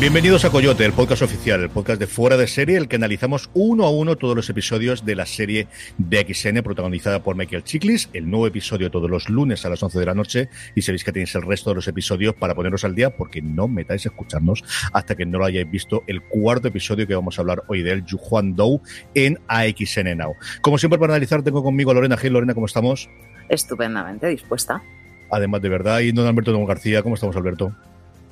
Bienvenidos a Coyote, el podcast oficial, el podcast de fuera de serie, el que analizamos uno a uno todos los episodios de la serie de XN protagonizada por Michael Chiklis, el nuevo episodio todos los lunes a las 11 de la noche y sabéis que tenéis el resto de los episodios para poneros al día porque no metáis a escucharnos hasta que no lo hayáis visto el cuarto episodio que vamos a hablar hoy de él, Juan Dou en AXN Now. Como siempre para analizar tengo conmigo a Lorena Gil. Lorena, ¿cómo estamos? Estupendamente dispuesta. Además de verdad, y don Alberto Don García, ¿cómo estamos Alberto?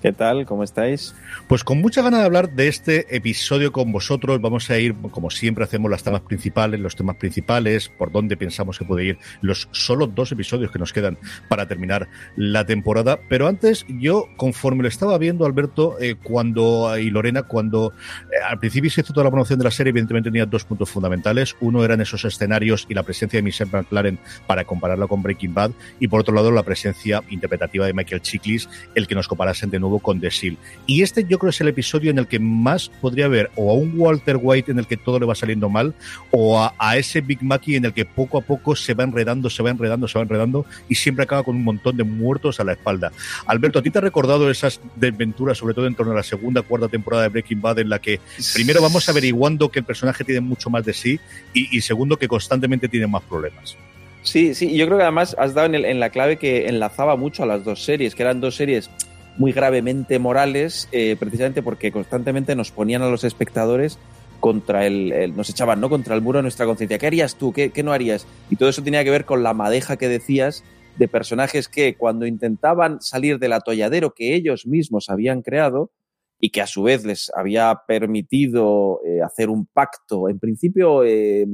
¿Qué tal? ¿Cómo estáis? Pues con mucha ganas de hablar de este episodio con vosotros. Vamos a ir, como siempre hacemos, las temas principales, los temas principales, por dónde pensamos que puede ir los solo dos episodios que nos quedan para terminar la temporada. Pero antes, yo, conforme lo estaba viendo, Alberto, eh, cuando y Lorena, cuando eh, al principio se hizo toda la promoción de la serie, evidentemente tenía dos puntos fundamentales. Uno eran esos escenarios y la presencia de Michelle McLaren para compararla con Breaking Bad, y por otro lado, la presencia interpretativa de Michael Chiklis, el que nos comparasen de nuevo con The Seal. Y este yo creo es el episodio en el que más podría haber o a un Walter White en el que todo le va saliendo mal o a, ese Big Mackie en el que poco a poco se va enredando, se va enredando, se va enredando y siempre acaba con un montón de muertos a la espalda. Alberto, ¿a ti te ha recordado esas desventuras, sobre todo en torno a la segunda, cuarta temporada de Breaking Bad en la que primero vamos averiguando que el personaje tiene mucho más de sí y, segundo que constantemente tiene más problemas? Sí, sí, yo creo que además has dado en, la clave que enlazaba mucho a las dos series, que eran dos series muy gravemente morales, eh, precisamente porque constantemente nos ponían a los espectadores contra el, nos echaban no contra el muro de nuestra conciencia. ¿Qué harías tú? ¿Qué, no harías? Y todo eso tenía que ver con la madeja que decías de personajes que cuando intentaban salir del atolladero que ellos mismos habían creado y que a su vez les había permitido eh, hacer un pacto, en principio eh,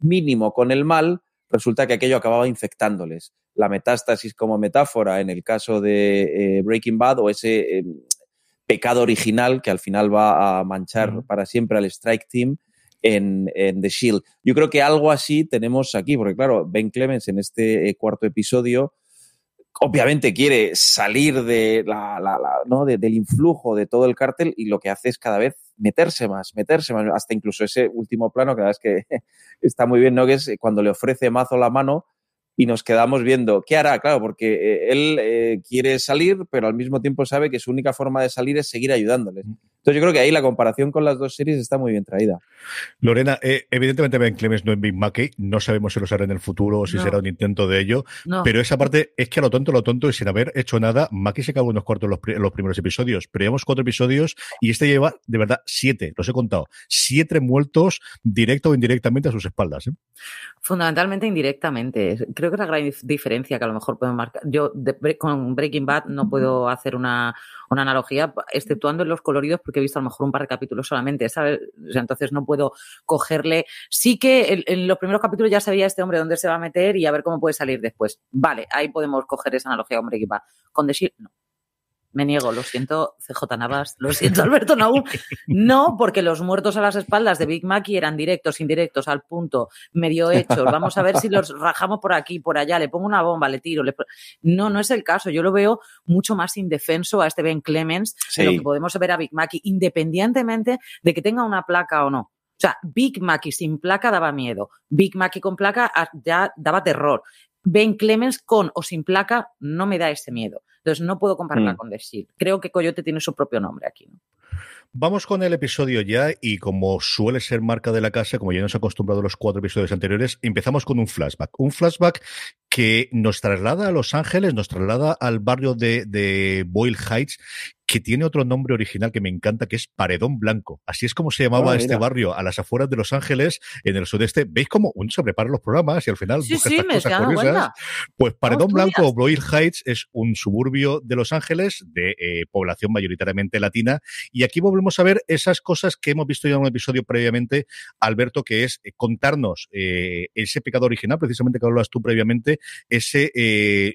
mínimo con el mal, resulta que aquello acababa infectándoles la metástasis como metáfora en el caso de eh, Breaking Bad o ese em, pecado original que al final va a manchar para siempre al Strike Team en, The Shield. Yo creo que algo así tenemos aquí, porque claro, Ben Clemens en este eh, cuarto episodio obviamente quiere salir de la, ¿no? del influjo de todo el cártel y lo que hace es cada vez meterse más, meterse más, hasta incluso ese último plano que la verdad es que está muy bien, ¿no? Que es cuando le ofrece Mazo la mano y nos quedamos viendo qué hará, claro, porque eh, él eh, quiere salir, pero al mismo tiempo sabe que su única forma de salir es seguir ayudándoles. Entonces yo creo que ahí la comparación con las dos series está muy bien traída. Lorena, eh, evidentemente Ben Clemens no es Big Mackey, no sabemos si lo será en el futuro o si será un intento de ello, pero esa parte es que a lo tonto, lo tonto y sin haber hecho nada, Mackey se acabó unos cuartos los, los primeros episodios, pero llevamos cuatro episodios y este lleva de verdad siete, los he contado, siete muertos directo o indirectamente a sus espaldas. Fundamentalmente indirectamente. Creo que es la gran diferencia que a lo mejor puedo marcar. Yo con Breaking Bad no puedo hacer una, una analogía, exceptuando en los coloridos, porque he visto a lo mejor un par de capítulos solamente, ¿sabes? entonces no puedo cogerle. Sí que en, los primeros capítulos ya sabía este hombre dónde se va a meter y a ver cómo puede salir después. Vale, ahí podemos coger esa analogía con Breaking Bad. Con The no. Me niego, lo siento, CJ Navas, lo siento, Alberto. No, porque los muertos a las espaldas de Big Mac eran directos, indirectos, al punto, medio hechos. Vamos a ver si los rajamos por aquí, por allá, le pongo una bomba, le tiro. No, no es el caso. Yo lo veo mucho más indefenso a este Ben Clemens de lo que podemos ver a Big Mac, independientemente de que tenga una placa o no. O sea, Big Mackey sin placa daba miedo. Big Mackey con placa ah, ya daba terror. Ben Clemens con o sin placa no me da ese miedo. Entonces no puedo compararla mm. con The Shield. Creo que Coyote tiene su propio nombre aquí. Vamos con el episodio ya y como suele ser marca de la casa, como ya nos ha acostumbrado los cuatro episodios anteriores, empezamos con un flashback. Un flashback que nos traslada a Los Ángeles, nos traslada al barrio de, Boyle Heights que tiene otro nombre original que me encanta, que es Paredón Blanco. Así es como se llamaba Ah, este barrio a las afueras de Los Ángeles, en el sudeste. ¿Veis cómo uno se prepara los programas y al final Sí, busca sí, estas cosas curiosas? Pues Paredón Blanco o Broil Heights es un suburbio de Los Ángeles de eh, población mayoritariamente latina. Y aquí volvemos a ver esas cosas que hemos visto ya en un episodio previamente, Alberto, que es eh, contarnos eh, ese pecado original, precisamente que hablas tú previamente, ese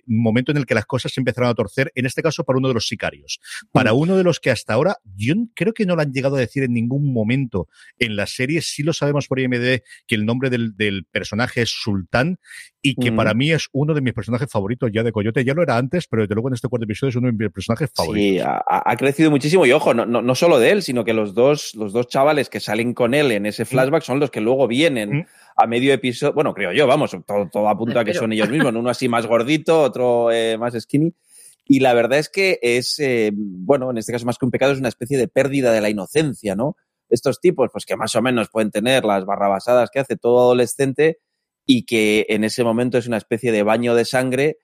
momento en el que las cosas se empezaron a torcer, en este caso para uno de los sicarios. Para uno de los que hasta ahora, yo creo que no lo han llegado a decir en ningún momento en la serie, sí lo sabemos por IMD que el nombre del, del personaje es Sultán y que para mí es uno de mis personajes favoritos ya de Coyote. Ya lo era antes, pero desde luego en este cuarto episodio es uno de mis personajes favoritos. Sí, ha, ha crecido muchísimo y ojo, no, no, no solo de él, sino que los dos, los dos chavales que salen con él en ese flashback son los que luego vienen Mm. a medio episodio. Bueno, creo yo, vamos, todo, todo apunta a que Pero- son ellos mismos, ¿no? uno así más gordito, otro eh, más skinny. Y la verdad es que es, eh, bueno, en este caso más que un pecado, es una especie de pérdida de la inocencia, ¿no? Estos tipos, pues que más o menos pueden tener las barrabasadas que hace todo adolescente y que en ese momento es una especie de baño de sangre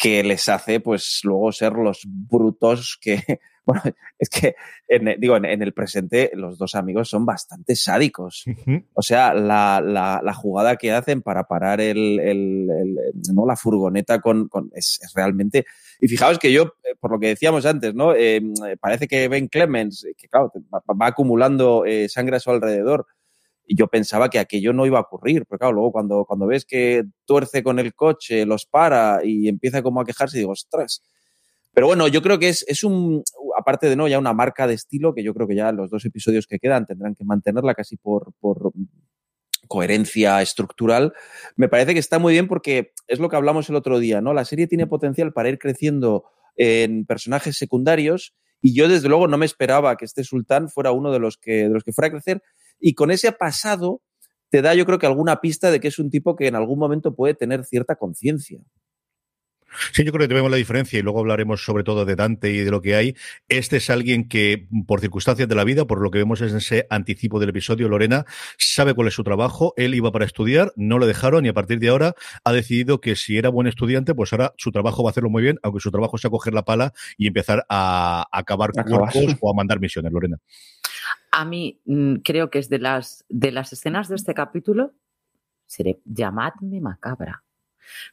que les hace, pues, luego ser los brutos que, bueno, es que, en- digo, en, en el presente los dos amigos son bastante sádicos. O sea, la, la, la jugada que hacen para parar el, el- el- ¿no? la furgoneta con, con- es, es realmente. Y fijaos que yo, eh, por lo que decíamos antes, ¿no? Eh, parece que Ben Clemens, que claro, va, va acumulando eh, sangre a su alrededor. Y yo pensaba que aquello no iba a ocurrir. Pero claro, luego cuando, cuando ves que tuerce con el coche, los para y empieza como a quejarse, digo, ostras. Pero bueno, yo creo que es, es un, aparte de no, ya una marca de estilo que yo creo que ya los dos episodios que quedan tendrán que mantenerla casi por, por coherencia estructural. Me parece que está muy bien porque es lo que hablamos el otro día, ¿no? La serie tiene potencial para ir creciendo en personajes secundarios y yo desde luego no me esperaba que este sultán fuera uno de los que, de los que fuera a crecer y con ese pasado te da yo creo que alguna pista de que es un tipo que en algún momento puede tener cierta conciencia. Sí, yo creo que vemos la diferencia y luego hablaremos sobre todo de Dante y de lo que hay. Este es alguien que, por circunstancias de la vida, por lo que vemos en ese anticipo del episodio, Lorena sabe cuál es su trabajo. Él iba para estudiar, no le dejaron y a partir de ahora ha decidido que si era buen estudiante, pues ahora su trabajo va a hacerlo muy bien, aunque su trabajo sea coger la pala y empezar a acabar Acabar. cuerpos o a mandar misiones, Lorena. A mí mm, creo que es de las, de las escenas de este capítulo, seré, llamadme macabra,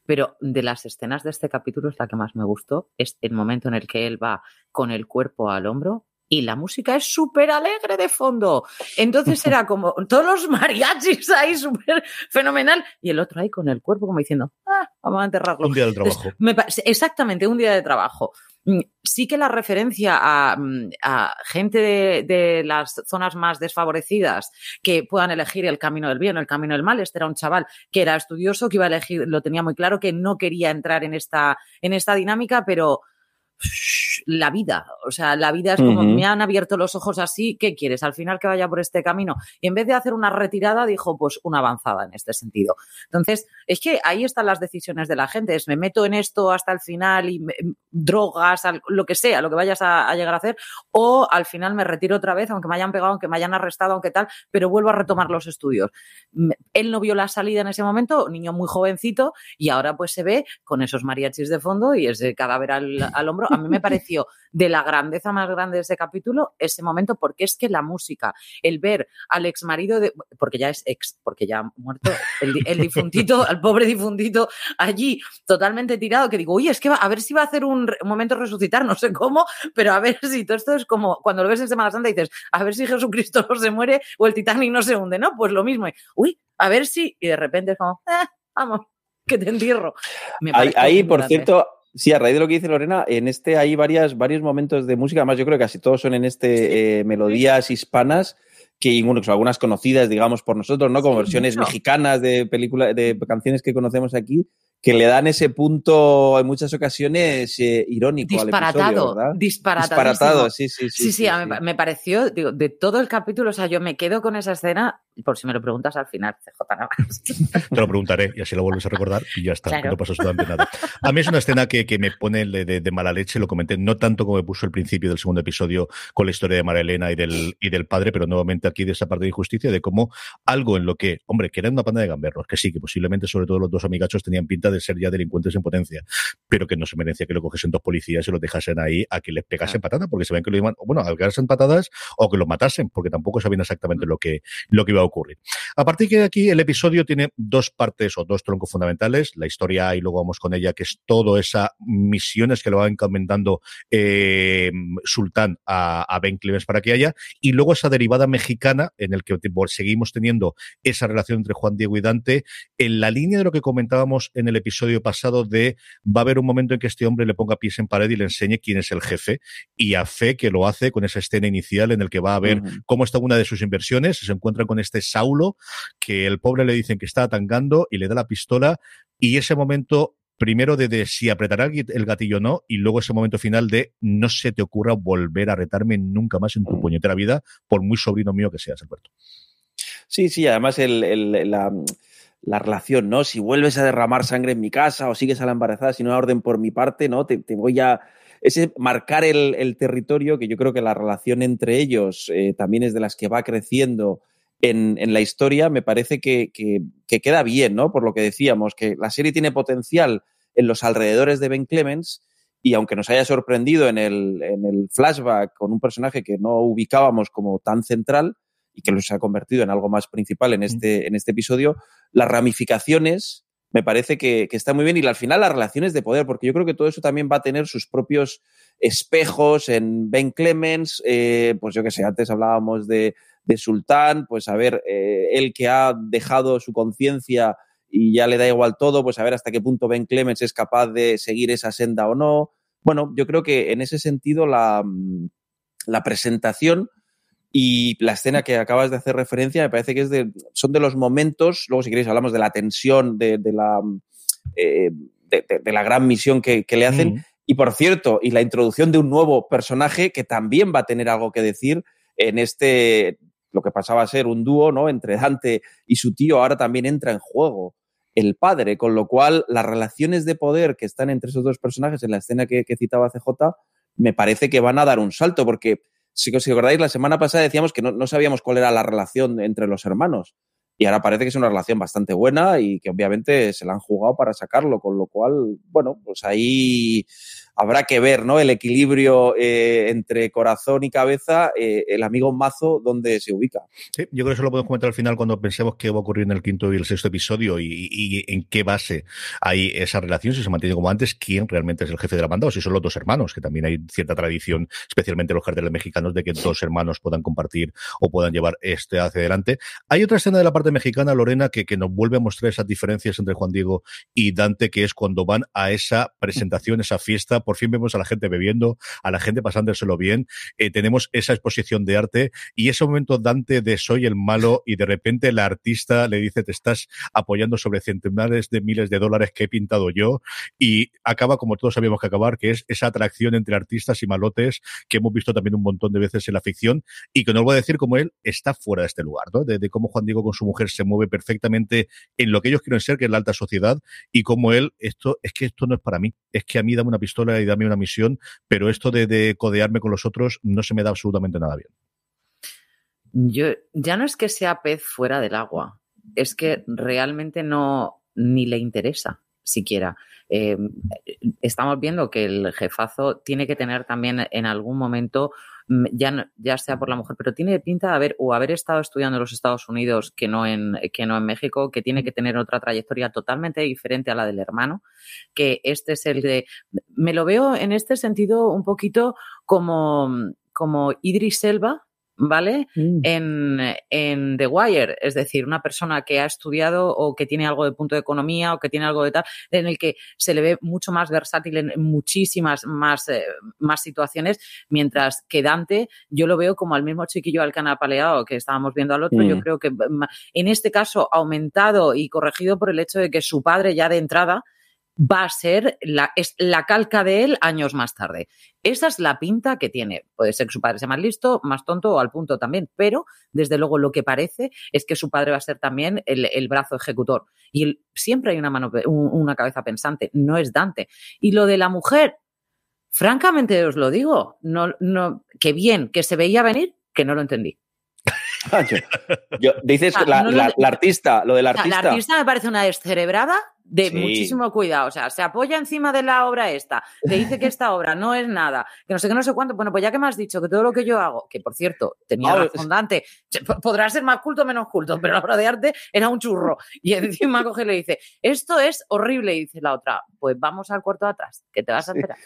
pero de las escenas de este capítulo es la que más me gustó, es el momento en el que él va con el cuerpo al hombro y la música es súper alegre de fondo. Entonces era como todos los mariachis ahí súper fenomenal y el otro ahí con el cuerpo como diciendo, ah, vamos a enterrarlo. Un día Entonces, trabajo. me exactamente, un día de trabajo. Mm, Sí que la referencia a, mm, a gente de, de las zonas más desfavorecidas que puedan elegir el camino del bien o el camino del mal. Este era un chaval que era estudioso, que iba a elegir, lo tenía muy claro, que no quería entrar en esta, en esta dinámica, pero la vida, o sea, la vida es como me han abierto los ojos así, ¿qué quieres? Al final que vaya por este camino. Y en vez de hacer una retirada, dijo, pues una avanzada en este sentido. Entonces, es que ahí están las decisiones de la gente, es me meto en esto hasta el final y me- drogas, lo que sea, lo que vayas a, a llegar a hacer, o al final me retiro otra vez, aunque me hayan pegado, aunque me hayan arrestado, aunque tal, pero vuelvo a retomar los estudios. Él no vio la salida en ese momento, niño muy jovencito, y ahora pues se ve con esos mariachis de fondo y ese cadáver al, al hombro. A mí me pareció de la grandeza más grande de ese capítulo ese momento, porque es que la música, el ver al ex marido de, porque ya es ex, porque ya ha muerto, el, el difuntito, al pobre difuntito allí totalmente tirado, que digo, oye, es que va, a ver si va a hacer un, momento resucitar, no sé cómo, pero a ver si todo esto es como cuando lo ves en Semana Santa y dices, a ver si Jesucristo no se muere o el Titanic no se hunde, ¿no? Pues lo mismo, y, uy, a ver si, y de repente es como, "Eh, vamos, que te entierro. Me Ahí, por grande. cierto, sí, a raíz de lo que dice Lorena, en este hay varias, varios momentos de música, además yo creo que casi todos son en este eh, melodías hispanas, que bueno, algunas conocidas, digamos, por nosotros, ¿no? Como Sí, versiones mexicanas de películas, de canciones que conocemos aquí, que le dan ese punto en muchas ocasiones eh, irónico al episodio, disparatado, ¿verdad? Disparatado, sí, sí, sí. Sí, sí, a mí me pareció, digo, de todo el capítulo, o sea, yo me quedo con esa escena por si me lo preguntas al final, CJ nada Te lo preguntaré y así lo vuelves a recordar y ya está, no pasa absolutamente nada. A mí es una escena que, que me pone de, mala leche, lo comenté, no tanto como me puso el principio del segundo episodio con la historia de María Elena y del, y del padre, pero nuevamente aquí de esa parte de injusticia, de cómo algo en lo que, hombre, que era una panda de gamberros, que sí, que posiblemente sobre todo los dos amigachos tenían pinta de ser ya delincuentes en potencia, pero que no se merecía que lo cogiesen dos policías y lo dejasen ahí a que les pegasen patadas, porque se ven que lo iban, bueno, a en patadas o que lo matasen, porque tampoco sabían exactamente lo que, lo que iba a ocurrir. A partir de aquí, el episodio tiene dos partes o dos troncos fundamentales, la historia y luego vamos con ella, que es todo esas misiones que lo va encomendando eh, Sultán a, Ben Clemens para que haya, y luego esa derivada mexicana en el que seguimos teniendo esa relación entre Juan Diego y Dante, en la línea de lo que comentábamos en el episodio pasado de va a haber un momento en que este hombre le ponga pies en pared y le enseñe quién es el jefe, y a fe que lo hace con esa escena inicial en el que va a ver cómo está una de sus inversiones, se encuentra con este Saulo, que el pobre le dicen que está atangando y le da la pistola, y ese momento primero de, si apretará el gatillo o no, y luego ese momento final de no se te ocurra volver a retarme nunca más en tu puñetera vida, por muy sobrino mío que seas, Alberto. Sí, sí, además la, relación, ¿no? Si vuelves a derramar sangre en mi casa o sigues a la embarazada sin una orden por mi parte, ¿no? Te, voy a... Ese marcar el, territorio, que yo creo que la relación entre ellos eh, también es de las que va creciendo en, la historia, me parece que, queda bien, ¿no? Por lo que decíamos, que la serie tiene potencial en los alrededores de Ben Clemens y aunque nos haya sorprendido en el, en el flashback con un personaje que no ubicábamos como tan central y que se ha convertido en algo más principal en este, en este episodio, las ramificaciones me parece que, que está muy bien y al final las relaciones de poder, porque yo creo que todo eso también va a tener sus propios espejos en Ben Clemens, eh, pues yo que sé, antes hablábamos de, de Sultán, pues a ver, eh, él que ha dejado su conciencia y ya le da igual todo, pues a ver hasta qué punto Ben Clemens es capaz de seguir esa senda o no. Bueno, yo creo que en ese sentido la, la presentación y la escena que acabas de hacer referencia me parece que es de, son de los momentos, luego si queréis hablamos de la tensión, de, la, eh, de, la gran misión que, le hacen. Y por cierto, y la introducción de un nuevo personaje que también va a tener algo que decir en este lo que pasaba a ser un dúo, ¿no? Entre Dante y su tío, ahora también entra en juego el padre, con lo cual las relaciones de poder que están entre esos dos personajes en la escena que, citaba CJ, me parece que van a dar un salto, porque si os acordáis, la semana pasada decíamos que no, sabíamos cuál era la relación entre los hermanos. Y ahora parece que es una relación bastante buena y que obviamente se la han jugado para sacarlo, con lo cual, bueno, pues ahí habrá que ver, ¿no? El equilibrio eh, entre corazón y cabeza, eh, el amigo Mazo, ¿dónde se ubica? Sí, yo creo que eso lo podemos comentar al final cuando pensemos qué va a ocurrir en el quinto y el sexto episodio y, en qué base hay esa relación, si se mantiene como antes, quién realmente es el jefe de la banda o si son los dos hermanos, que también hay cierta tradición, especialmente los carteles mexicanos, de que dos hermanos puedan compartir o puedan llevar este hacia adelante. Hay otra escena de la parte mexicana, Lorena, que, que nos vuelve a mostrar esas diferencias entre Juan Diego y Dante, que es cuando van a esa presentación, esa fiesta por fin vemos a la gente bebiendo, a la gente pasándoselo bien, eh, tenemos esa exposición de arte y ese momento Dante de soy el malo y de repente la artista le dice te estás apoyando sobre centenares de miles de dólares que he pintado yo y acaba como todos sabíamos que acabar, que es esa atracción entre artistas y malotes que hemos visto también un montón de veces en la ficción y que no os voy a decir cómo él está fuera de este lugar, ¿no? de, de cómo Juan Diego con su mujer se mueve perfectamente en lo que ellos quieren ser, que es la alta sociedad, y como él, esto es que esto no es para mí, es que a mí dame una pistola y dame una misión, pero esto de, codearme con los otros no se me da absolutamente nada bien. Yo, ya no es que sea pez fuera del agua, es que realmente no ni le interesa siquiera. Eh, estamos viendo que el jefazo tiene que tener también en algún momento ya, ya sea por la mujer, pero tiene pinta de haber o haber estado estudiando en los Estados Unidos que no en, que no en México, que tiene que tener otra trayectoria totalmente diferente a la del hermano, que este es el de... Me lo veo en este sentido un poquito como, como Idris Elba, ¿vale? Mm. En, en, The Wire, es decir, una persona que ha estudiado o que tiene algo de punto de economía o que tiene algo de tal, en el que se le ve mucho más versátil en muchísimas más, eh, más situaciones, mientras que Dante yo lo veo como al mismo chiquillo al canapaleado que estábamos viendo al otro, yo mm. creo que en este caso aumentado y corregido por el hecho de que su padre ya de entrada va a ser la, es la calca de él años más tarde. Esa es la pinta que tiene. Puede ser que su padre sea más listo, más tonto o al punto también, pero desde luego lo que parece es que su padre va a ser también el, brazo ejecutor. Y siempre hay una, mano, una cabeza pensante, no es Dante. Y lo de la mujer, francamente os lo digo, no, no, que bien, que se veía venir, que no lo entendí. dices la, artista, lo del artista. la artista me parece una descerebrada de muchísimo cuidado. O sea, se apoya encima de la obra esta, te dice que esta obra no es nada, que no sé qué, no sé cuánto. Bueno, pues ya que me has dicho que todo lo que yo hago, que por cierto, tenía ah, razón Dante, podrá ser más culto o menos culto, pero la obra de arte era un churro. Y encima coge y le dice, esto es horrible, y dice la otra, pues vamos al cuarto de atrás, que te vas a enterar.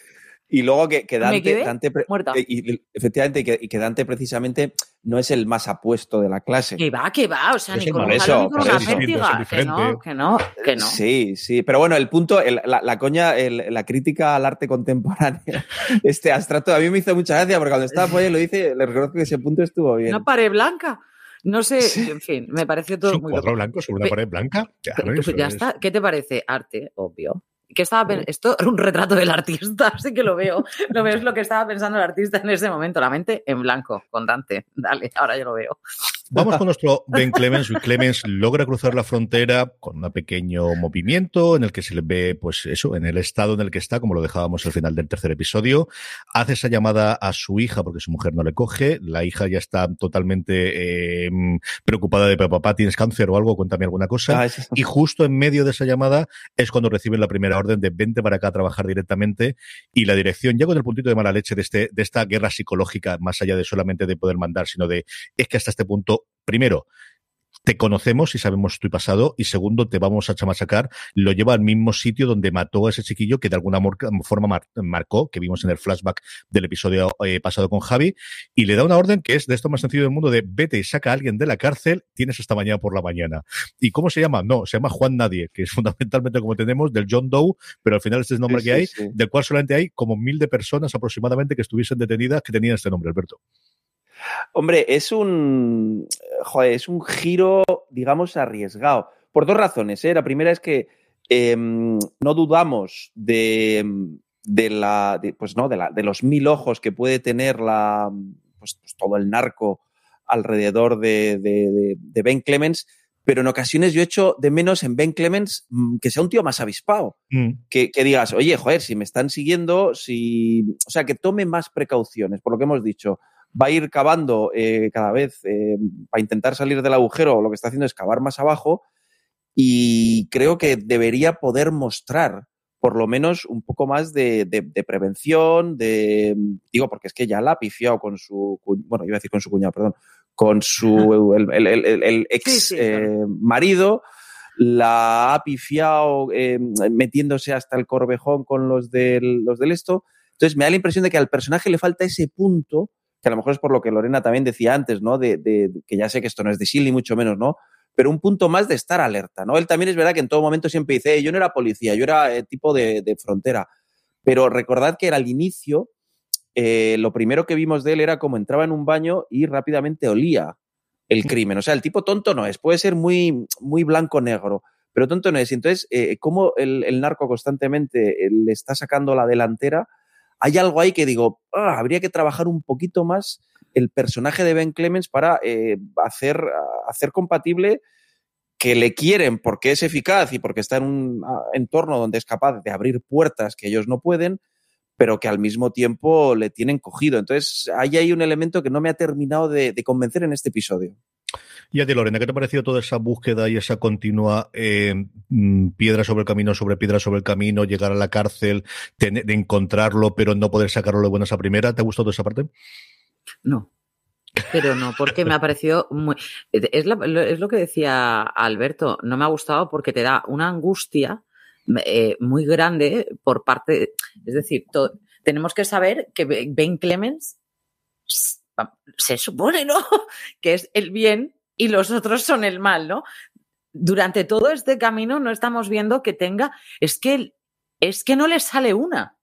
Y luego que, Dante, y, efectivamente, que, que, Dante precisamente no es el más apuesto de la clase. Que va, que va, o sea, ni con, eso, una que no, que no, que no. Sí, sí, pero bueno, el punto, la, coña, la crítica al arte contemporáneo, este abstracto, a mí me hizo mucha gracia porque cuando estaba por ahí lo dice, le reconozco que ese punto estuvo bien. Una pared blanca. No sé, en fin, me pareció todo muy. ¿Un cuadro blanco sobre una pared blanca? Pues ya está. ¿Qué te parece? Arte, obvio estaba Esto era un retrato del artista, así que lo veo. Lo veo es lo que estaba pensando el artista en ese momento, la mente en blanco, con Dante. Dale, ahora yo lo veo. Vamos con nuestro Ben Clemens. Clemens logra cruzar la frontera con un pequeño movimiento en el que se le ve, pues eso, en el estado en el que está, como lo dejábamos al final del tercer episodio. Hace esa llamada a su hija porque su mujer no le coge. La hija ya está totalmente eh, preocupada de papá, ¿tienes cáncer o algo? Cuéntame alguna cosa. Ah, y justo en medio de esa llamada es cuando reciben la primera orden de vente para acá a trabajar directamente y la dirección, ya con el puntito de mala leche de, este, de esta guerra psicológica, más allá de solamente de poder mandar, sino de es que hasta este punto primero, te conocemos y sabemos tu pasado y segundo te vamos a chamasacar lo lleva al mismo sitio donde mató a ese chiquillo que de alguna forma marcó que vimos en el flashback del episodio eh, pasado con Javi y le da una orden que es de esto más sencillo del mundo de vete y saca a alguien de la cárcel tienes esta mañana por la mañana. Y cómo se llama no se llama Juan Nadie que es fundamentalmente como tenemos del John Doe pero al final este es el nombre que hay del cual solamente hay como mil de personas aproximadamente que estuviesen detenidas que tenían este nombre Alberto Hombre, es un, es un giro, digamos, arriesgado. Por dos razones. ¿eh? La primera es que em, no dudamos de, la, pues no, de, los mil ojos que puede tener la, pues, pues todo el narco alrededor de, Ben Clemens, pero en ocasiones yo echo de menos en Ben Clemens mm, que sea un tío más avispado. Mm. Que, que, digas, oye, joder, si me están siguiendo, si. O sea, que tome más precauciones, por lo que hemos dicho va a ir cavando eh, cada vez eh, para intentar salir del agujero, lo que está haciendo es cavar más abajo y creo que debería poder mostrar por lo menos un poco más de, prevención, de, digo, porque es que ya la ha pifiado con su, bueno, iba a decir con su cuñado, perdón, con su, el, ex eh, marido, la ha pifiado metiéndose hasta el corvejón con los del, los del esto. Entonces me da la impresión de que al personaje le falta ese punto que a lo mejor es por lo que Lorena también decía antes, ¿no? De, que ya sé que esto no es de mucho menos, ¿no? Pero un punto más de estar alerta, ¿no? Él también es verdad que en todo momento siempre dice, yo no era policía, yo era eh, tipo de, frontera. Pero recordad que era al inicio, eh, lo primero que vimos de él era como entraba en un baño y rápidamente olía el crimen. O sea, el tipo tonto no es, puede ser muy, muy blanco-negro, pero tonto no es. Entonces, eh, como el, el, narco constantemente le está sacando la delantera, hay algo ahí que digo, ah, habría que trabajar un poquito más el personaje de Ben Clemens para eh, hacer, hacer compatible que le quieren porque es eficaz y porque está en un entorno donde es capaz de abrir puertas que ellos no pueden, pero que al mismo tiempo le tienen cogido. Entonces, ahí hay un elemento que no me ha terminado de convencer en este episodio. Y a ti, Lorena, ¿qué te ha parecido toda esa búsqueda y esa continua eh, mm, piedra sobre el camino, sobre piedra sobre el camino, llegar a la cárcel, de encontrarlo, pero no poder sacarlo de buenas a primera? ¿Te ha gustado toda esa parte? No. Pero no, porque me ha parecido muy. Es, lo que decía Alberto, no me ha gustado porque te da una angustia eh, muy grande por parte. Es decir, tenemos que saber que Ben Clemens se supone, ¿no? que es el bien y los otros son el mal, ¿no? Durante todo este camino no estamos viendo que tenga, es que, es que no le sale una.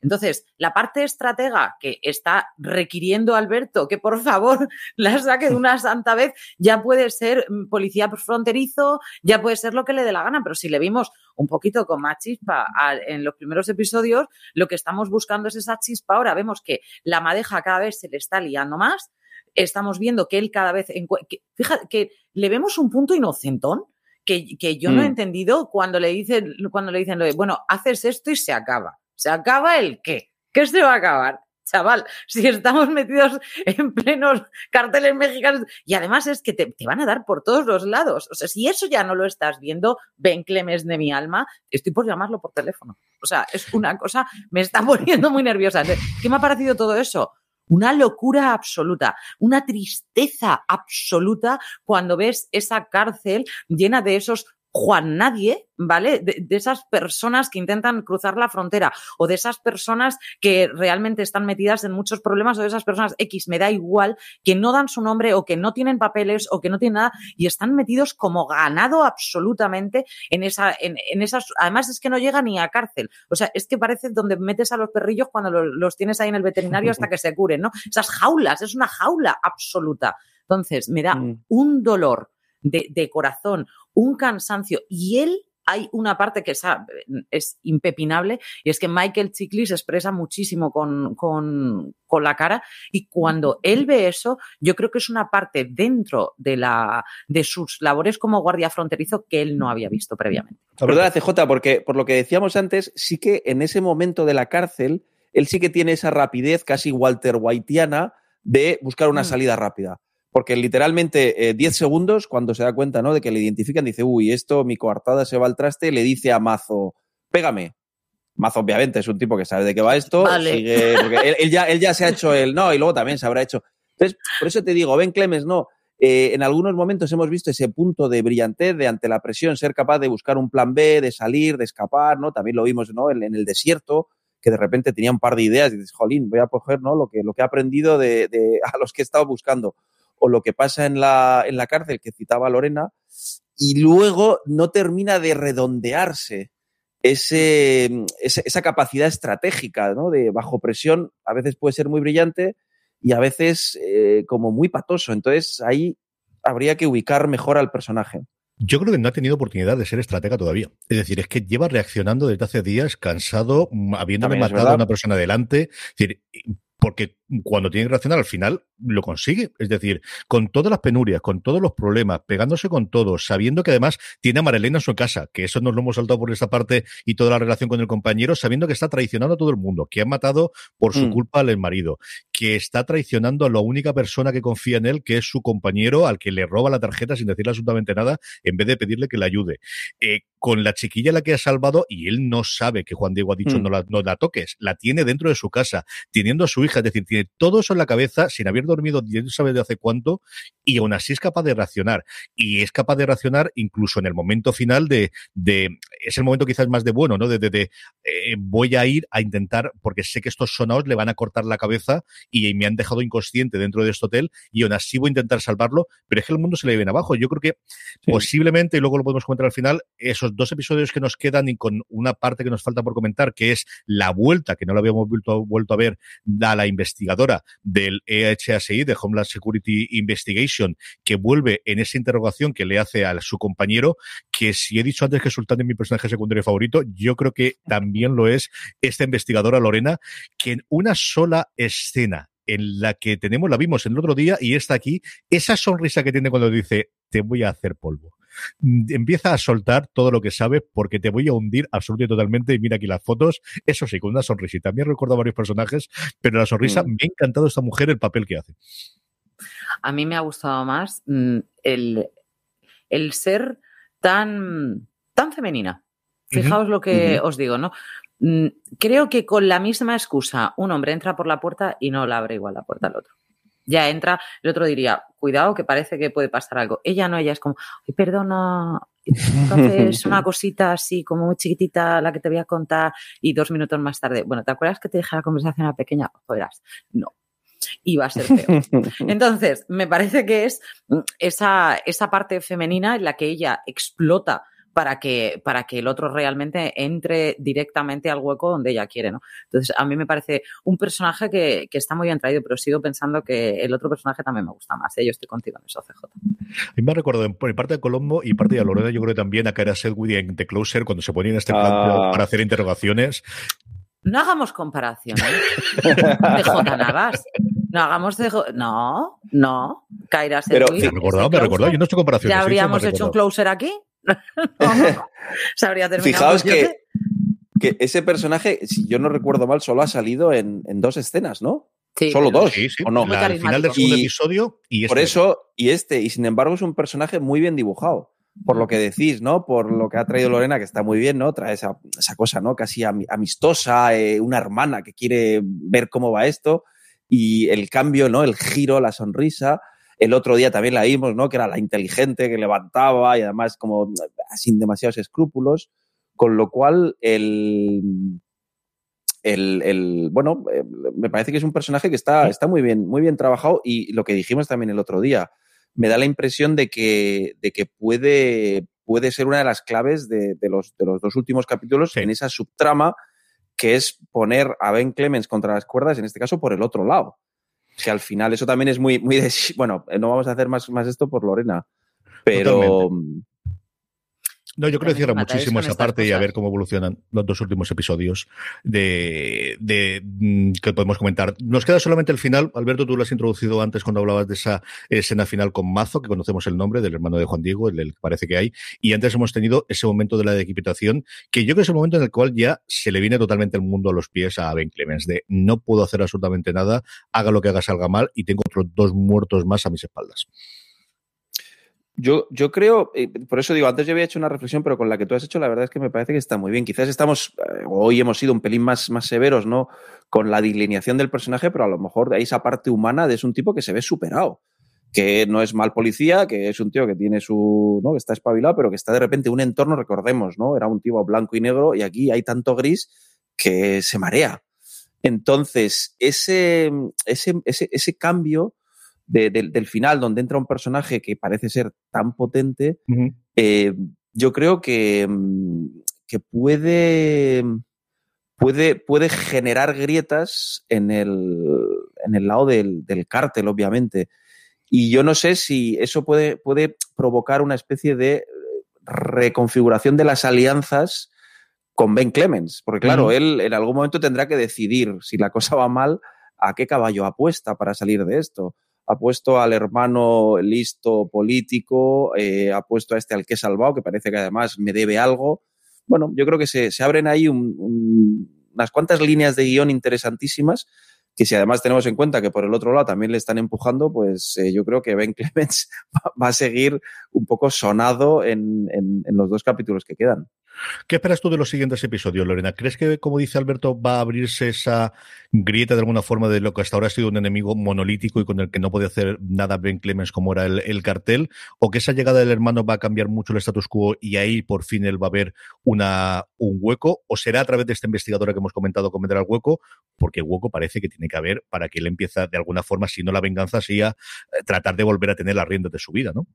Entonces, la parte estratega que está requiriendo a Alberto que por favor la saque de una santa vez, ya puede ser mm, policía fronterizo, ya puede ser lo que le dé la gana, pero si le vimos un poquito con más chispa en los primeros episodios, lo que estamos buscando es esa chispa ahora. Vemos que la madeja cada vez se le está liando más, estamos viendo que él cada vez, fíjate que le vemos un punto inocentón. Que, que yo no he mm. entendido cuando le dicen, cuando le dicen, bueno, haces esto y se acaba. ¿Se acaba el qué? ¿Qué se va a acabar? Chaval, si estamos metidos en plenos carteles mexicanos, y además es que te, van a dar por todos los lados. O sea, si eso ya no lo estás viendo, Ben Clemes de mi alma, estoy por llamarlo por teléfono. O sea, es una cosa, me está poniendo muy nerviosa. ¿Qué me ha parecido todo eso? Una locura absoluta, una tristeza absoluta cuando ves esa cárcel llena de esos Juan Nadie, ¿vale? De, esas personas que intentan cruzar la frontera o de esas personas que realmente están metidas en muchos problemas o de esas personas X, me da igual, que no dan su nombre o que no tienen papeles o que no tienen nada y están metidos como ganado absolutamente en, esa, en, esas, además es que no llega ni a cárcel, o sea, es que parece donde metes a los perrillos cuando los, tienes ahí en el veterinario hasta que se curen, ¿no? Esas jaulas, es una jaula absoluta. Entonces, me da mm. un dolor de, corazón, un cansancio. Y él hay una parte que es, es, impepinable y es que Michael Chiklis expresa muchísimo con, con, con, la cara y cuando él ve eso, yo creo que es una parte dentro de, la, de sus labores como guardia fronterizo que él no había visto previamente. Perdona, CJ, porque por lo que decíamos antes, sí que en ese momento de la cárcel, él sí que tiene esa rapidez casi Walter Whiteana de buscar una mm. salida rápida porque literalmente 10 eh, segundos, cuando se da cuenta ¿no? de que le identifican, dice, uy, esto, mi coartada se va al traste, le dice a Mazo, pégame. Mazo, obviamente, es un tipo que sabe de qué va esto. Sigue, porque él, ya, él ya se ha hecho el no, y luego también se habrá hecho. Entonces, por eso te digo, Ben Clemens, no. Eh, en algunos momentos hemos visto ese punto de brillantez, de ante la presión, ser capaz de buscar un plan B, de salir, de escapar, ¿no? También lo vimos, ¿no? En, el desierto, que de repente tenía un par de ideas y dices, jolín, voy a coger, ¿no? Lo que, lo que he aprendido de, de a los que he estado buscando o lo que pasa en la, en la cárcel que citaba Lorena, y luego no termina de redondearse ese, esa capacidad estratégica, ¿no? De bajo presión, a veces puede ser muy brillante y a veces eh, como muy patoso. Entonces ahí habría que ubicar mejor al personaje. Yo creo que no ha tenido oportunidad de ser estratega todavía. Es decir, es que lleva reaccionando desde hace días, cansado, habiéndome matado a una persona delante. Es decir, porque cuando tiene que reaccionar al final lo consigue. Es decir, con todas las penurias, con todos los problemas, pegándose con todos, sabiendo que además tiene a Marilena en su casa, que eso nos lo hemos saltado por esa parte y toda la relación con el compañero, sabiendo que está traicionando a todo el mundo, que ha matado por su mm. culpa al marido, que está traicionando a la única persona que confía en él, que es su compañero, al que le roba la tarjeta sin decirle absolutamente nada, en vez de pedirle que le ayude. Eh, con la chiquilla la que ha salvado, y él no sabe que Juan Diego ha dicho mm. no, la, no la toques, la tiene dentro de su casa, teniendo a su hija, es decir, tiene todo eso en la cabeza sin haber dormido no sabe de hace cuánto y aún así es capaz de reaccionar. Y es capaz de reaccionar incluso en el momento final de, de es el momento quizás más de bueno, ¿no? De, de, eh, voy a ir a intentar, porque sé que estos sonados le van a cortar la cabeza y, me han dejado inconsciente dentro de este hotel y aún así voy a intentar salvarlo, pero es que el mundo se le viene abajo. Yo creo que posiblemente, y luego lo podemos comentar al final, esos dos episodios que nos quedan y con una parte que nos falta por comentar, que es la vuelta, que no la habíamos vuelto, vuelto a ver, da la investigadora del EHSI, de Homeland Security Investigation, que vuelve en esa interrogación que le hace a su compañero, que si he dicho antes que Sultán es mi personaje secundario favorito, yo creo que también lo es esta investigadora Lorena, que en una sola escena en la que tenemos, la vimos el otro día y está aquí, esa sonrisa que tiene cuando dice, te voy a hacer polvo. Mm, empieza a soltar todo lo que sabe porque te voy a hundir absolutamente y totalmente. Y mira aquí las fotos. Eso sí, con una sonrisita. También recuerdo a varios personajes, pero la sonrisa, mm. me ha encantado esta mujer el papel que hace. A mí me ha gustado más mm, el, el ser tan, tan femenina. Fijaos lo que os digo, ¿no? Creo que con la misma excusa un hombre entra por la puerta y no la abre igual la puerta al otro ya entra, el otro diría, cuidado que parece que puede pasar algo. Ella no, ella es como, Ay, perdona, entonces una cosita así como muy chiquitita la que te voy a contar y dos minutos más tarde, bueno, ¿te acuerdas que te dejé la conversación a pequeña? Joderás, no. Y va a ser feo. Entonces, me parece que es esa, esa parte femenina en la que ella explota para que, para que el otro realmente entre directamente al hueco donde ella quiere, ¿no? Entonces, a mí me parece un personaje que, que está muy bien traído, pero sigo pensando que el otro personaje también me gusta más. ¿eh? Yo estoy contigo en eso, CJ. A mí me ha recordado por parte de Colombo y parte de Lorena, yo creo que también a Cara Sedgwick en The Closer, cuando se ponían este plan Ah. para hacer interrogaciones. No hagamos comparaciones de J. Navas. No hagamos de. No, no. Kaira Pero- Sedgwick, Me recordado, recordado. Yo no he hecho comparaciones. ¿Ya habríamos hecho un closer aquí? No. Se habría terminado. Fijaos que, ese personaje, si yo no recuerdo mal, solo ha salido en, en dos escenas, ¿no? Sí, solo dos. Sí, sí. ¿O no? La- al final del segundo Y- episodio y Por este. eso, y este, y sin embargo es un personaje muy bien dibujado. Por lo que decís, ¿no? Por lo que ha traído Lorena, que está muy bien, ¿no? Trae esa, esa cosa, ¿no? Casi ami- amistosa, eh, una hermana que quiere ver cómo va esto. Y el cambio, ¿no? El giro, la sonrisa. El otro día también la vimos, ¿no? Que era la inteligente, que levantaba y además como sin demasiados escrúpulos. Con lo cual, el, el, el- bueno, eh, me parece que es un personaje que está, está muy bien, muy bien trabajado y lo que dijimos también el otro día, me da la impresión de que, de que puede, puede ser una de las claves de, de los, de los dos últimos capítulos Sí. en esa subtrama que es poner a Ben Clemens contra las cuerdas, en este caso por el otro lado. Que al final eso también es muy, muy de, bueno, no vamos a hacer más, más esto por Lorena, pero No, yo creo que cierra muchísimo esa parte y a ver cómo evolucionan los dos últimos episodios de, de mm, que podemos comentar. Nos queda solamente el final. Alberto, tú lo has introducido antes cuando hablabas de esa escena final con Mazo, que conocemos el nombre del hermano de Juan Diego, el, el que parece que hay. Y antes hemos tenido ese momento de la decapitación, que yo creo que es el momento en el cual ya se le viene totalmente el mundo a los pies a Ben Clemens, de no puedo hacer absolutamente nada, haga lo que haga salga mal y tengo otros dos muertos más a mis espaldas. Yo, yo creo, eh, por eso digo, antes yo había hecho una reflexión, pero con la que tú has hecho, la verdad es que me parece que está muy bien. Quizás estamos, eh, hoy hemos sido un pelín más, más severos, ¿no? Con la delineación del personaje, pero a lo mejor hay esa parte humana de es un tipo que se ve superado. Que no es mal policía, que es un tío que tiene su. ¿no? que está espabilado, pero que está de repente en un entorno, recordemos, ¿no? Era un tipo blanco y negro, y aquí hay tanto gris que se marea. Entonces, ese, ese, ese, ese cambio de- del- del final, donde entra un personaje que parece ser tan potente, eh, yo creo que, mm, que puede, puede, puede generar grietas en el, en el lado del, del cártel, obviamente. Y yo no sé si eso puede, puede provocar una especie de eh, reconfiguración de las alianzas con Ben Clemens, porque claro, él en algún momento tendrá que decidir si la cosa va mal, a qué caballo apuesta para salir de esto ha puesto al hermano listo político, eh, ha puesto a este al que he salvado, que parece que además me debe algo. Bueno, yo creo que se, se abren ahí un- un- unas cuantas líneas de guion interesantísimas, que si además tenemos en cuenta que por el otro lado también le están empujando, pues eh, yo creo que Ben Clemens va, a seguir un poco sonado en- en los dos capítulos que quedan. ¿Qué esperas tú de los siguientes episodios, Lorena? ¿Crees que, como dice Alberto, va a abrirse esa grieta de alguna forma de lo que hasta ahora ha sido un enemigo monolítico y con el que no puede hacer nada Ben Clemens como era el, el cartel? ¿O que esa llegada del hermano va a cambiar mucho el status quo y ahí por fin él va a ver una, un hueco? ¿O será a través de esta investigadora que hemos comentado que vendrá el hueco? Porque hueco parece que tiene que haber para que él empiece de alguna forma, si no la venganza, sí a eh, tratar de volver a tener las riendas de su vida, ¿no?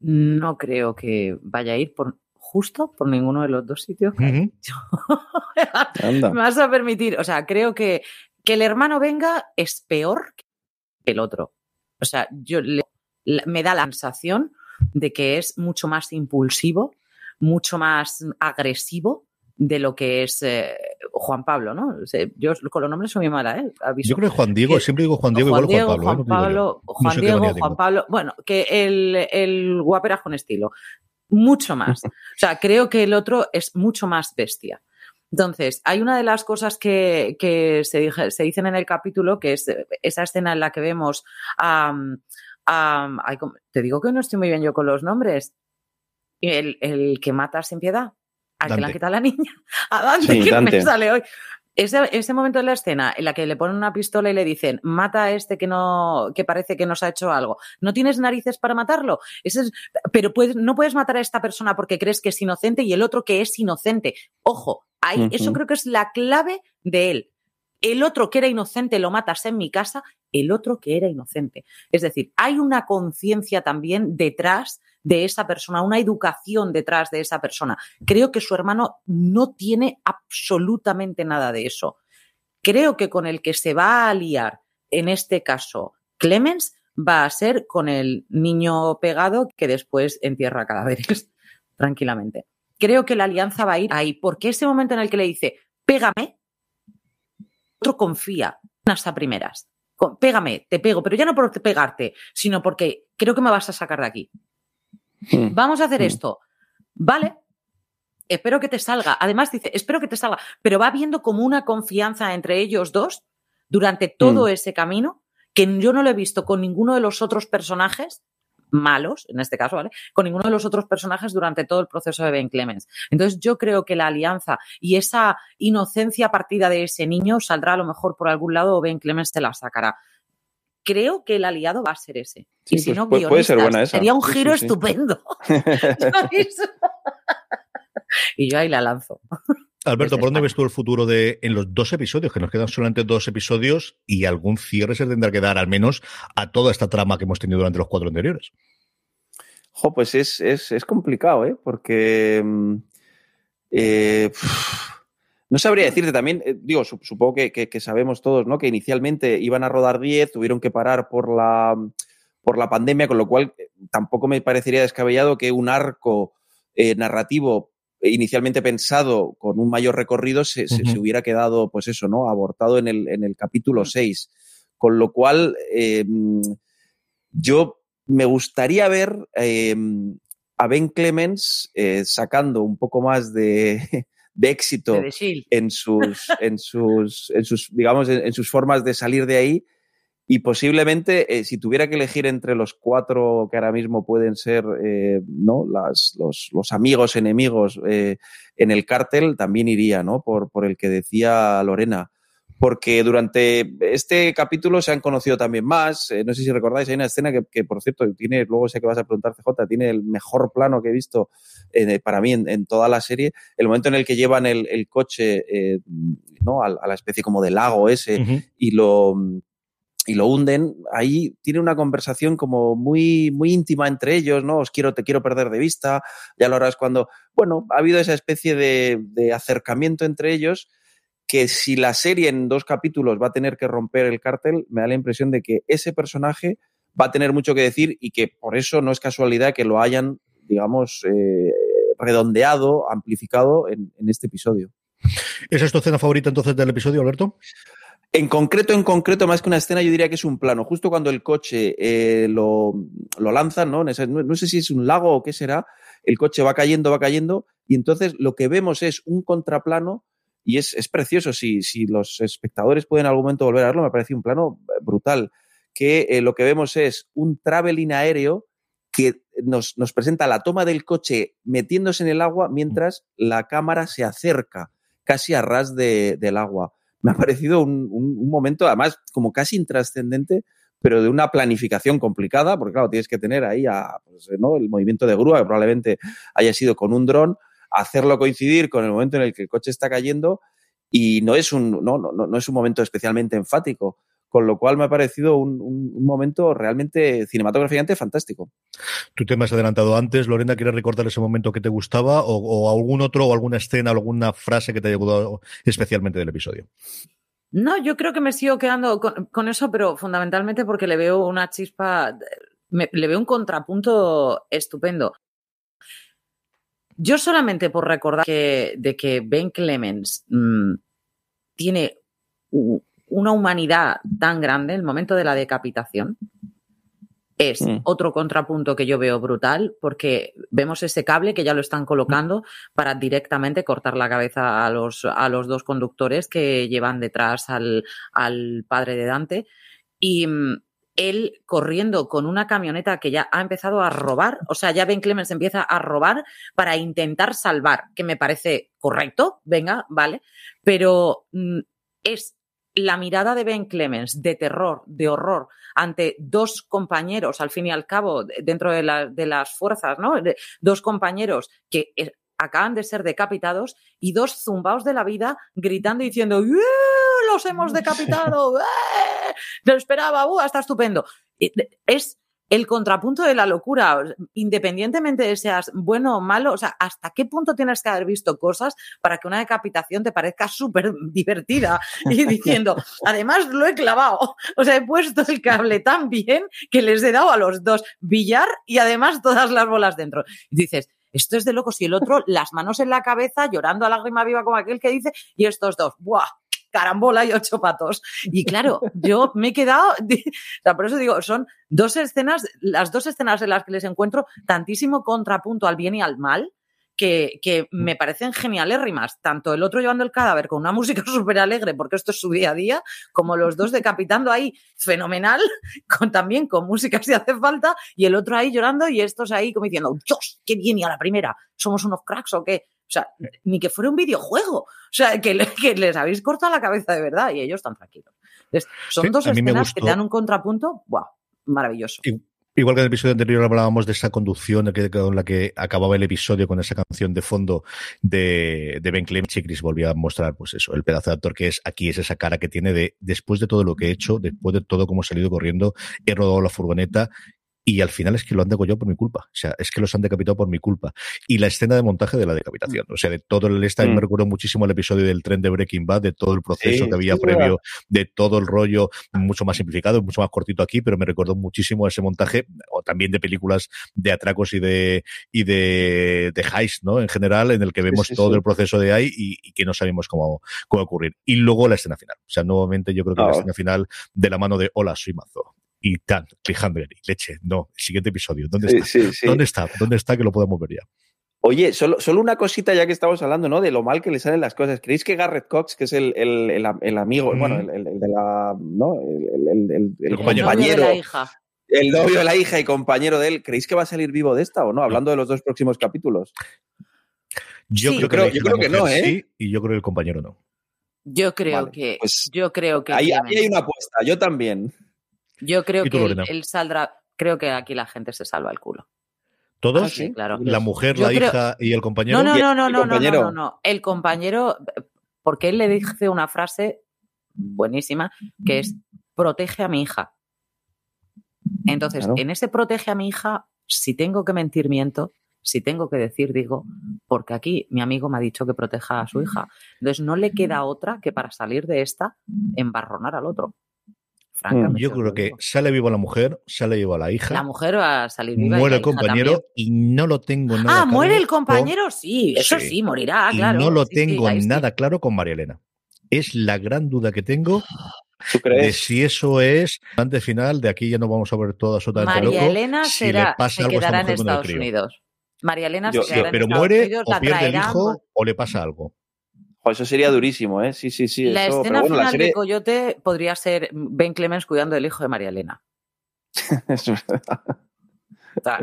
No creo que vaya a ir por justo por ninguno de los dos sitios. que. Me vas a permitir, o sea, creo que que el hermano venga es peor que el otro. O sea, yo le- me da la sensación de que es mucho más impulsivo, mucho más agresivo de lo que es eh, Juan Pablo, ¿no? O sea, yo con los nombres soy muy mala, ¿eh? Aviso. Yo creo que Juan Diego, Que- siempre digo Juan Diego, Juan igual Diego, Juan Pablo. ¿eh? Juan No. Pablo, Juan Diego. Juan Pablo. Bueno, que el, el guaperas con estilo. Mucho más. O sea, creo que el otro es mucho más bestia. Entonces, hay una de las cosas que, que se, dije- se dicen en el capítulo, que es eh, esa escena en la que vemos a. te digo que no estoy muy bien yo con los nombres. El, el que mata sin piedad. Al que le quitado la niña. A Dante, Sí, que Dante. me sale hoy. Ese, ese momento de la escena en la que le ponen una pistola y le dicen, mata a este que no, que parece que nos ha hecho algo. ¿No tienes narices para matarlo? Ese es- pero puedes, no puedes matar a esta persona porque crees que es inocente y el otro que es inocente. Ojo, ahí, eso creo que es la clave de él. El otro que era inocente lo matas en mi casa, el otro que era inocente. Es decir, hay una conciencia también detrás de esa persona, una educación detrás de esa persona. Creo que su hermano no tiene absolutamente nada de eso. Creo que con el que se va a liar, en este caso, Clemens, va a ser con el niño pegado que después entierra cadáveres tranquilamente. Creo que la alianza va a ir ahí, porque ese momento en el que le dice, pégame, otro confía hasta primeras. Pégame, te pego, pero ya no por pegarte, sino porque creo que me vas a sacar de aquí. Hmm. Vamos a hacer hmm. esto. Vale, espero que te salga. Además dice, espero que te salga, pero va viendo como una confianza entre ellos dos durante todo hmm. ese camino que yo no lo he visto con ninguno de los otros personajes malos, en este caso, ¿vale? Con ninguno de los otros personajes durante todo el proceso de Ben Clemens. Entonces, yo creo que la alianza y esa inocencia partida de ese niño saldrá a lo mejor por algún lado o Ben Clemens te la sacará. Creo que el aliado va a ser ese. y si pues no, puede ser buena esa. sería un giro estupendo. y yo ahí la lanzo. Alberto, ¿por dónde ves tú el futuro de en los dos episodios? Que nos quedan solamente dos episodios y algún cierre se tendrá que dar al menos a toda esta trama que hemos tenido durante los cuatro anteriores. Jo, pues es, complicado, ¿eh? Porque mm, eh, no sabría decirte también, eh, digo, supongo que, sabemos todos, ¿no? Que inicialmente iban a rodar 10, tuvieron que parar por la, por la pandemia, con lo cual eh, tampoco me parecería descabellado que un arco narrativo inicialmente pensado con un mayor recorrido se, hubiera quedado, pues eso, ¿no? Abortado en el, en el capítulo 6. Con lo cual, em, yo me gustaría ver em, a Ben Clemens eh, sacando un poco más de, éxito en sus, en sus, en sus, digamos, en, sus formas de salir de ahí y posiblemente, eh, si tuviera que elegir entre los cuatro que ahora mismo pueden ser eh, ¿no? Las, los, los, amigos, enemigos eh, en el cártel, también iría ¿no? por, por el que decía Lorena. Porque durante este capítulo se han conocido también más. no sé si recordáis, hay una escena que, que, por cierto, tiene, luego sé que vas a preguntar, CJ, tiene el mejor plano que he visto para mí en, toda la serie. El momento en el que llevan el, el coche ¿no? A, la especie como de lago ese y lo y lo hunden, ahí tiene una conversación como muy, muy íntima entre ellos, ¿no? Os quiero, te quiero perder de vista, ya lo harás cuando, bueno, ha habido esa especie de, de acercamiento entre ellos que si la serie en dos capítulos va a tener que romper el cártel, me da la impresión de que ese personaje va a tener mucho que decir y que por eso no es casualidad que lo hayan, digamos, eh, redondeado, amplificado en, en, este episodio. ¿Esa es tu escena favorita entonces del episodio, Alberto? En concreto, en concreto, más que una escena, yo diría que es un plano. Justo cuando el coche eh, lo, lo, lanzan, ¿no? ¿no? sé si es un lago o qué será, el coche va cayendo, va cayendo, y entonces lo que vemos es un contraplano, y es, es precioso. Si, si, los espectadores pueden en algún momento volver a verlo, me parece un plano brutal. Que eh, lo que vemos es un traveling aéreo que nos, nos presenta la toma del coche metiéndose en el agua mientras la cámara se acerca casi a ras de, del agua me ha parecido un, un, momento, además, como casi intrascendente, pero de una planificación complicada, porque claro, tienes que tener ahí a, pues, ¿no? el movimiento de grúa, que probablemente haya sido con un dron, hacerlo coincidir con el momento en el que el coche está cayendo y no es un, no, no, no es un momento especialmente enfático con lo cual me ha parecido un, momento realmente cinematográficamente fantástico. Tú te me has adelantado antes, Lorena, ¿quieres recordar ese momento que te gustaba o, algún otro o alguna escena o alguna frase que te haya gustado especialmente del episodio? No, yo creo que me sigo quedando con, eso, pero fundamentalmente porque le veo una chispa, le veo un contrapunto estupendo. Yo solamente por recordar que, de que Ben Clemens mm, tiene una humanidad tan grande, el momento de la decapitación, es mm. otro contrapunto que yo veo brutal, porque vemos ese cable que ya lo están colocando para directamente cortar la cabeza a los, a los dos conductores que llevan detrás al, al padre de Dante. Y mm, él corriendo con una camioneta que ya ha empezado a robar, o sea, ya Ben Clemens empieza a robar para intentar salvar, que me parece correcto, venga, vale, pero mm, es la mirada de Ben Clemens de terror, de horror, ante dos compañeros, al fin y al cabo, dentro de, las fuerzas, ¿no? dos compañeros que eh, acaban de ser decapitados y dos zumbaos de la vida gritando y diciendo ¡Los hemos decapitado! ¡Eh! Lo esperaba! ¡Uh, está estupendo! Es el contrapunto de la locura, independientemente de seas bueno o malo, o sea, ¿hasta qué punto tienes que haber visto cosas para que una decapitación te parezca súper divertida? Y diciendo, además lo he clavado, o sea, he puesto el cable tan bien que les he dado a los dos billar y además todas las bolas dentro. Y dices, esto es de locos. Y el otro, las manos en la cabeza, llorando a lágrima viva como aquel que dice, y estos dos, ¡buah! carambola y ocho patos. Y claro, yo me he quedado, o sea, por eso digo, son dos escenas, las dos escenas en las que les encuentro tantísimo contrapunto al bien y al mal, que, que, me parecen geniales rimas. Tanto el otro llevando el cadáver con una música súper alegre, porque esto es su día a día, como los dos decapitando ahí fenomenal, con, también con música si hace falta, y el otro ahí llorando y estos ahí como diciendo, Dios, qué bien, y a la primera, ¿somos unos cracks o qué? O sea, ni que fuera un videojuego. O sea, que, que les habéis cortado la cabeza de verdad y ellos están tranquilos. son dos escenas que te dan un contrapunto, ¡wow! Maravilloso. Igual que en el episodio anterior hablábamos de esa conducción con la que acababa el episodio con esa canción de fondo de, Ben Clemens y Chris volvía a mostrar, pues eso, el pedazo de actor que es aquí, es esa cara que tiene de después de todo lo que he hecho, después de todo como he salido corriendo, he rodado la furgoneta y al final es que lo han degollado por mi culpa. O sea, es que los han decapitado por mi culpa. Y la escena de montaje de la decapitación. O sea, de todo el esta, mm. me recuerdo muchísimo el episodio del tren de Breaking Bad, de todo el proceso que había previo, de todo el rollo, mucho más simplificado, mucho más cortito aquí, pero me recordó muchísimo ese montaje, o también de películas de atracos y de, y de, de heist, ¿no? En general, en el que vemos todo el proceso de ahí y, que no sabemos cómo, cómo ocurrir. Y luego la escena final. O sea, nuevamente yo creo que la escena final de la mano de Hola, soy Mazo y tan, cliffhanger y leche. No, siguiente episodio. ¿Dónde está? ¿Dónde está? ¿Dónde está que lo podemos ver ya? Oye, solo, solo una cosita ya que estamos hablando, ¿no? De lo mal que le salen las cosas. ¿Creéis que Garrett Cox, que es el, el, el, amigo, bueno, el, de la, ¿no? El, compañero. de la hija. El novio de la hija y compañero de él, ¿creéis que va a salir vivo de esta o no? Hablando de los dos próximos capítulos. Yo creo, que, yo creo que no, ¿eh? Sí, y yo creo que el compañero no. Yo creo que. Pues yo creo que. Ahí, ahí hay una apuesta, yo también. Yo creo que él, saldrá. Creo que aquí la gente se salva el culo. ¿Todos? Ah, sí, claro. ¿La mujer, la hija y el compañero? No, no, no, no, no, no, no, no. El compañero, porque él le dice una frase buenísima que es protege a mi hija. Entonces, en ese protege a mi hija, si tengo que mentir, miento. Si tengo que decir, digo, porque aquí mi amigo me ha dicho que proteja a su hija. Entonces, no le queda otra que para salir de esta, embarronar al otro. Mm. Yo creo que sale viva la mujer, sale viva la hija. La mujer va a salir viva. Muere el compañero y no lo tengo nada Ah, muere el compañero, sí, eso sí, morirá, claro. no lo tengo nada claro con María Elena. Es la gran duda que tengo de si eso es antes final, de aquí ya no vamos a ver todo absolutamente María Elena será, se quedará en Estados Unidos. María Elena se quedará pero en muere Estados Unidos, o pierde el hijo o le pasa algo eso sería durísimo, ¿eh? Sí, sí, sí. La escena final de Coyote podría ser Ben Clemens cuidando del hijo de María Elena. es verdad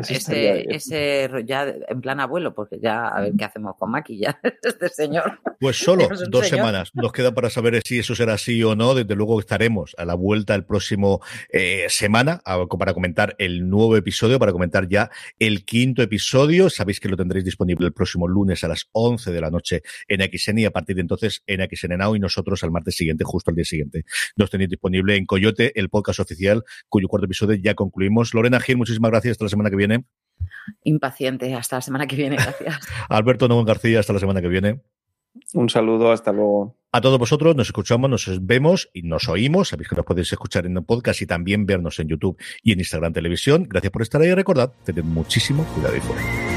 ese, ese ya en plan abuelo, porque ya a ver qué hacemos con Maki ya, este señor. Pues solo dos semanas nos queda para saber si eso será así o no. Desde luego estaremos a la vuelta el próximo eh, semana para comentar el nuevo episodio, para comentar ya el quinto episodio. Sabéis que lo tendréis disponible el próximo lunes a las 11 de la noche en XN y a partir de entonces en XN Now y nosotros al martes siguiente, justo al día siguiente. Nos tenéis disponible en Coyote, el podcast oficial, cuyo cuarto episodio ya concluimos. Lorena Gil, muchísimas gracias. Hasta la semana que viene. Impaciente, hasta la semana que viene, gracias. Alberto Novo García, hasta la semana que viene. Un saludo, hasta luego. A todos vosotros, nos escuchamos, nos vemos y nos oímos. Sabéis que nos podéis escuchar en el podcast y también vernos en YouTube y en Instagram Televisión. Gracias por estar ahí. Recordad, tened muchísimo cuidado y fuera.